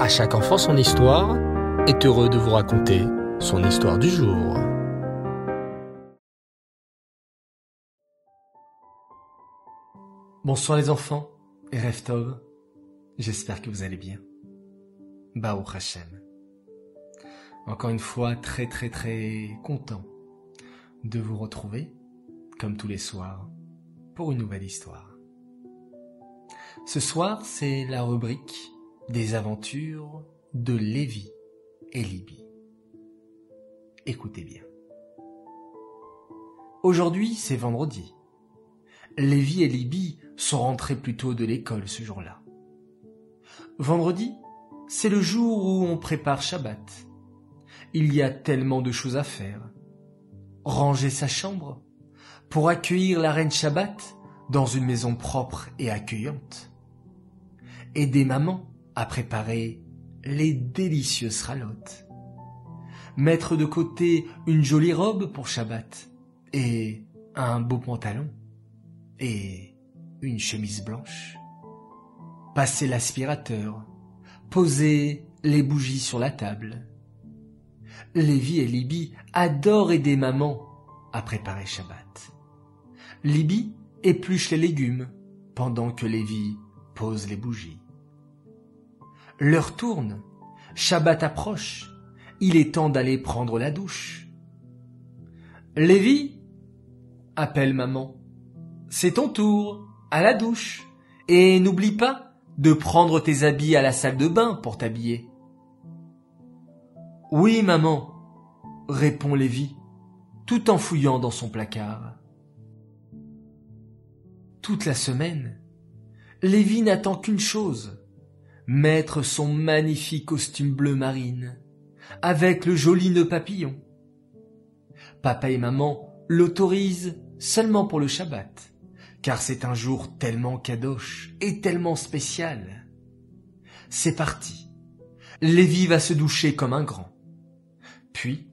À chaque enfant son histoire est heureux de vous raconter son histoire du jour. Bonsoir les enfants et Reftov, j'espère que vous allez bien. Baou Hashem. Encore une fois, très très très content de vous retrouver, comme tous les soirs, pour une nouvelle histoire. Ce soir, c'est la rubrique des aventures de Lévi et Libye. Écoutez bien. Aujourd'hui, c'est vendredi. Lévi et Libye sont rentrés plus tôt de l'école ce jour-là. Vendredi, c'est le jour où on prépare Shabbat. Il y a tellement de choses à faire. Ranger sa chambre pour accueillir la reine Shabbat dans une maison propre et accueillante. Aider maman à préparer les délicieuses ralottes. Mettre de côté une jolie robe pour Shabbat et un beau pantalon et une chemise blanche. Passer l'aspirateur, poser les bougies sur la table. Lévi et Libye adorent aider maman à préparer Shabbat. Libye épluche les légumes pendant que Lévi pose les bougies. L'heure tourne, Shabbat approche, il est temps d'aller prendre la douche. Lévi appelle maman. C'est ton tour, à la douche. Et n'oublie pas de prendre tes habits à la salle de bain pour t'habiller. Oui, maman, répond Lévi, tout en fouillant dans son placard. Toute la semaine, Lévi n'attend qu'une chose, mettre son magnifique costume bleu marine, avec le joli nœud papillon. Papa et maman l'autorisent seulement pour le Shabbat, car c'est un jour tellement kadosh et tellement spécial. C'est parti. Lévi va se doucher comme un grand. Puis,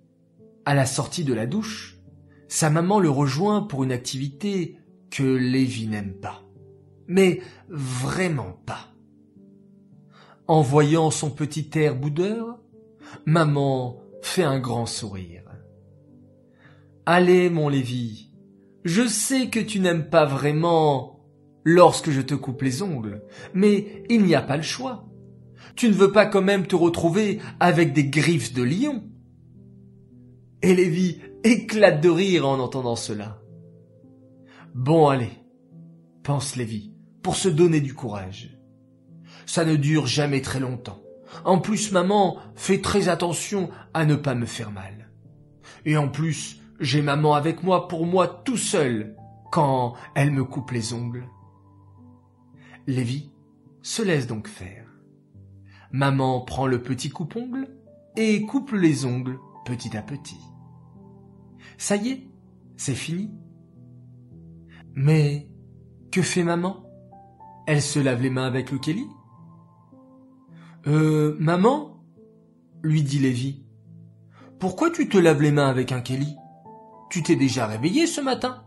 à la sortie de la douche, sa maman le rejoint pour une activité que Lévi n'aime pas. Mais vraiment pas. En voyant son petit air boudeur, maman fait un grand sourire. Allez, mon Lévi, je sais que tu n'aimes pas vraiment lorsque je te coupe les ongles, mais il n'y a pas le choix. Tu ne veux pas quand même te retrouver avec des griffes de lion. Et Lévi éclate de rire en entendant cela. Bon, allez, pense Lévi, pour se donner du courage ça ne dure jamais très longtemps. En plus, maman fait très attention à ne pas me faire mal. Et en plus, j'ai maman avec moi pour moi tout seul quand elle me coupe les ongles. Lévi se laisse donc faire. Maman prend le petit coupe-ongle et coupe les ongles petit à petit. Ça y est, c'est fini. Mais que fait maman? Elle se lave les mains avec le Kelly? Euh, maman lui dit Lévi. Pourquoi tu te laves les mains avec un Kelly? Tu t'es déjà réveillé ce matin?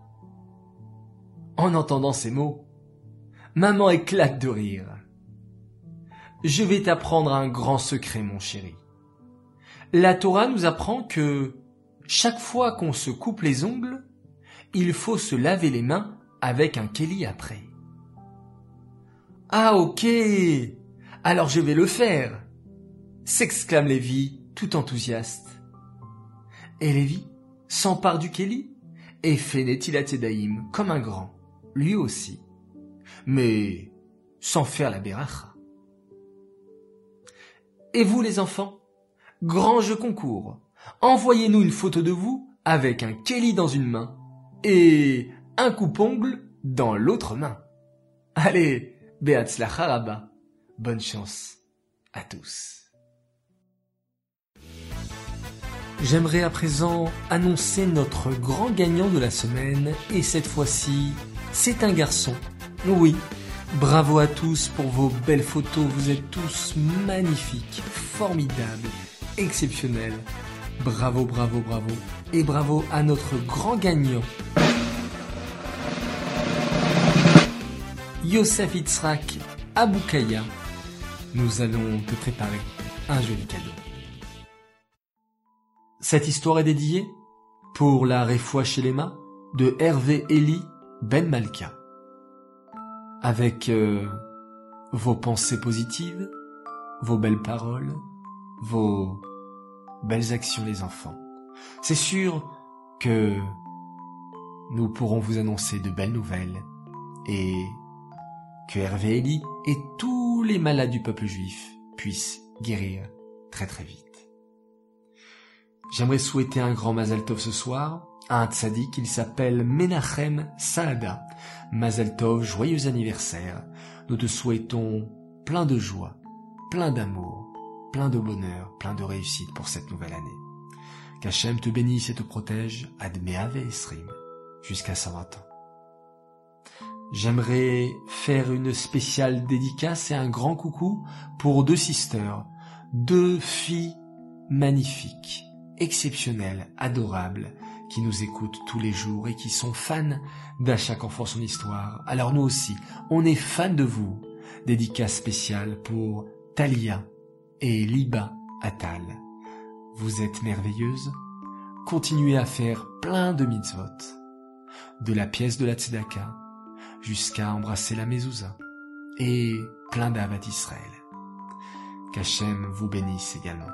En entendant ces mots, maman éclate de rire. Je vais t'apprendre un grand secret, mon chéri. La Torah nous apprend que chaque fois qu'on se coupe les ongles, il faut se laver les mains avec un Kelly après. Ah ok, alors je vais le faire s'exclame Lévi, tout enthousiaste. Et Lévi s'empare du Kelly et fait Netilat comme un grand, lui aussi, mais sans faire la beracha. Et vous les enfants, grand jeu concours, envoyez-nous une photo de vous avec un Kelly dans une main et un coupe-ongle dans l'autre main. Allez, Beatzlacha là Bonne chance à tous. J'aimerais à présent annoncer notre grand gagnant de la semaine et cette fois-ci, c'est un garçon. Oui, bravo à tous pour vos belles photos, vous êtes tous magnifiques, formidables, exceptionnels. Bravo, bravo, bravo. Et bravo à notre grand gagnant. Yosef Itzrak Aboukaya nous allons te préparer un joli cadeau. Cette histoire est dédiée pour la Réfoua chez mains de Hervé Eli Ben Malka. Avec euh, vos pensées positives, vos belles paroles, vos belles actions les enfants. C'est sûr que nous pourrons vous annoncer de belles nouvelles et que Hervé et tous les malades du peuple juif puissent guérir très très vite. J'aimerais souhaiter un grand Mazal Tov ce soir à un tzaddik, il s'appelle Menachem Saada. Mazal Tov, joyeux anniversaire. Nous te souhaitons plein de joie, plein d'amour, plein de bonheur, plein de réussite pour cette nouvelle année. Qu'Hachem te bénisse et te protège, Admeave Esrim, jusqu'à 120 ans. J'aimerais faire une spéciale dédicace et un grand coucou pour deux sisters, deux filles magnifiques, exceptionnelles, adorables, qui nous écoutent tous les jours et qui sont fans d'À chaque enfant son histoire. Alors nous aussi, on est fans de vous. Dédicace spéciale pour Talia et Liba Atal. Vous êtes merveilleuses. Continuez à faire plein de mitzvot. De la pièce de la tzedaka jusqu'à embrasser la mezouza. Et plein d'avat d'Israël. Qu'Hachem vous bénisse également.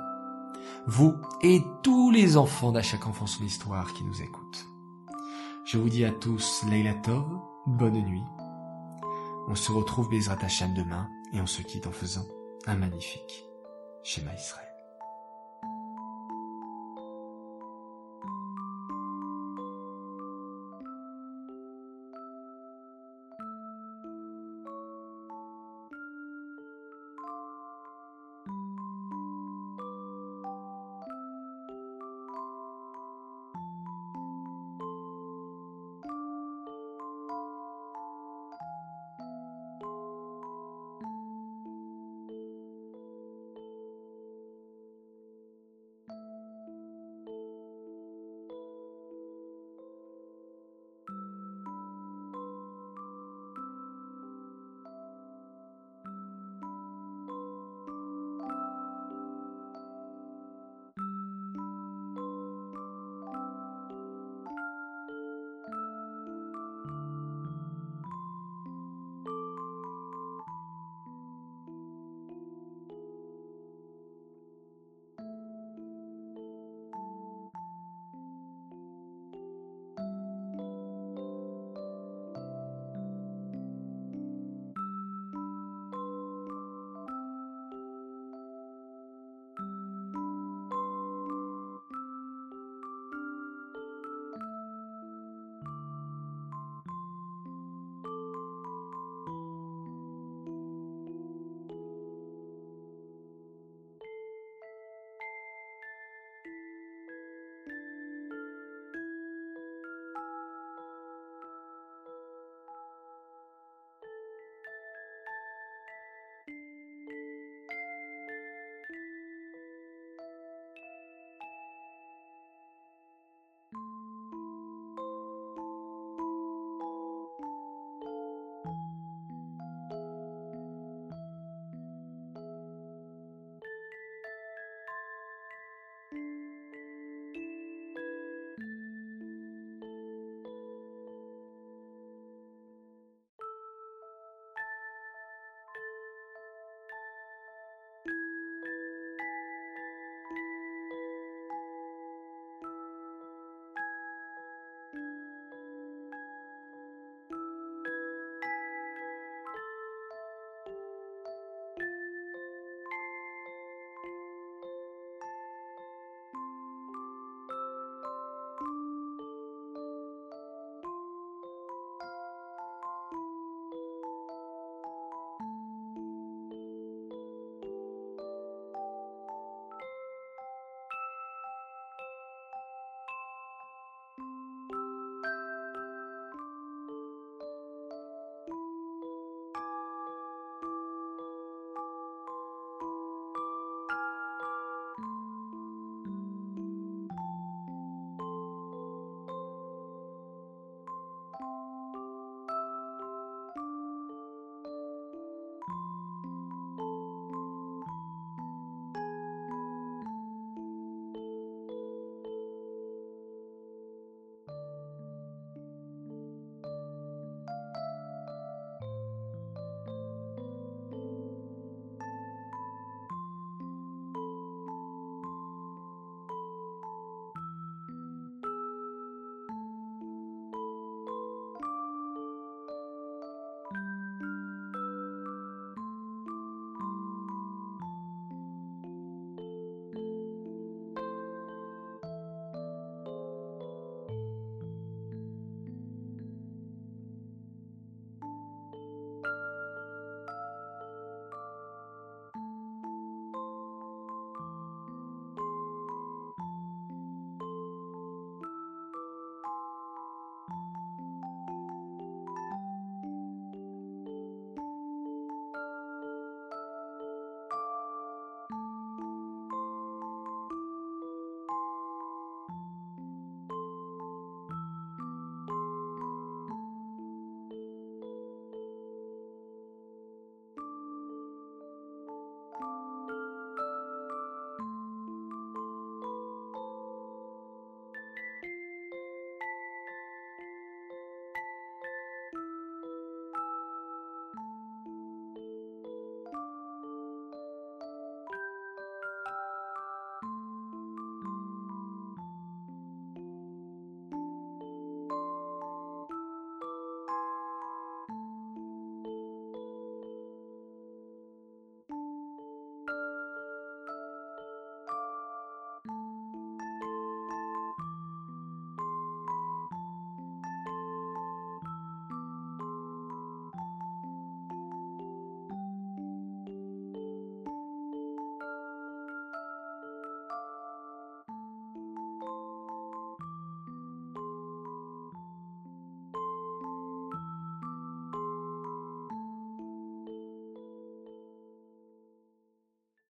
Vous et tous les enfants d'à chaque enfant son histoire qui nous écoutent. Je vous dis à tous Leila Tov, bonne nuit. On se retrouve Bezrat Hachem demain et on se quitte en faisant un magnifique schéma Israël.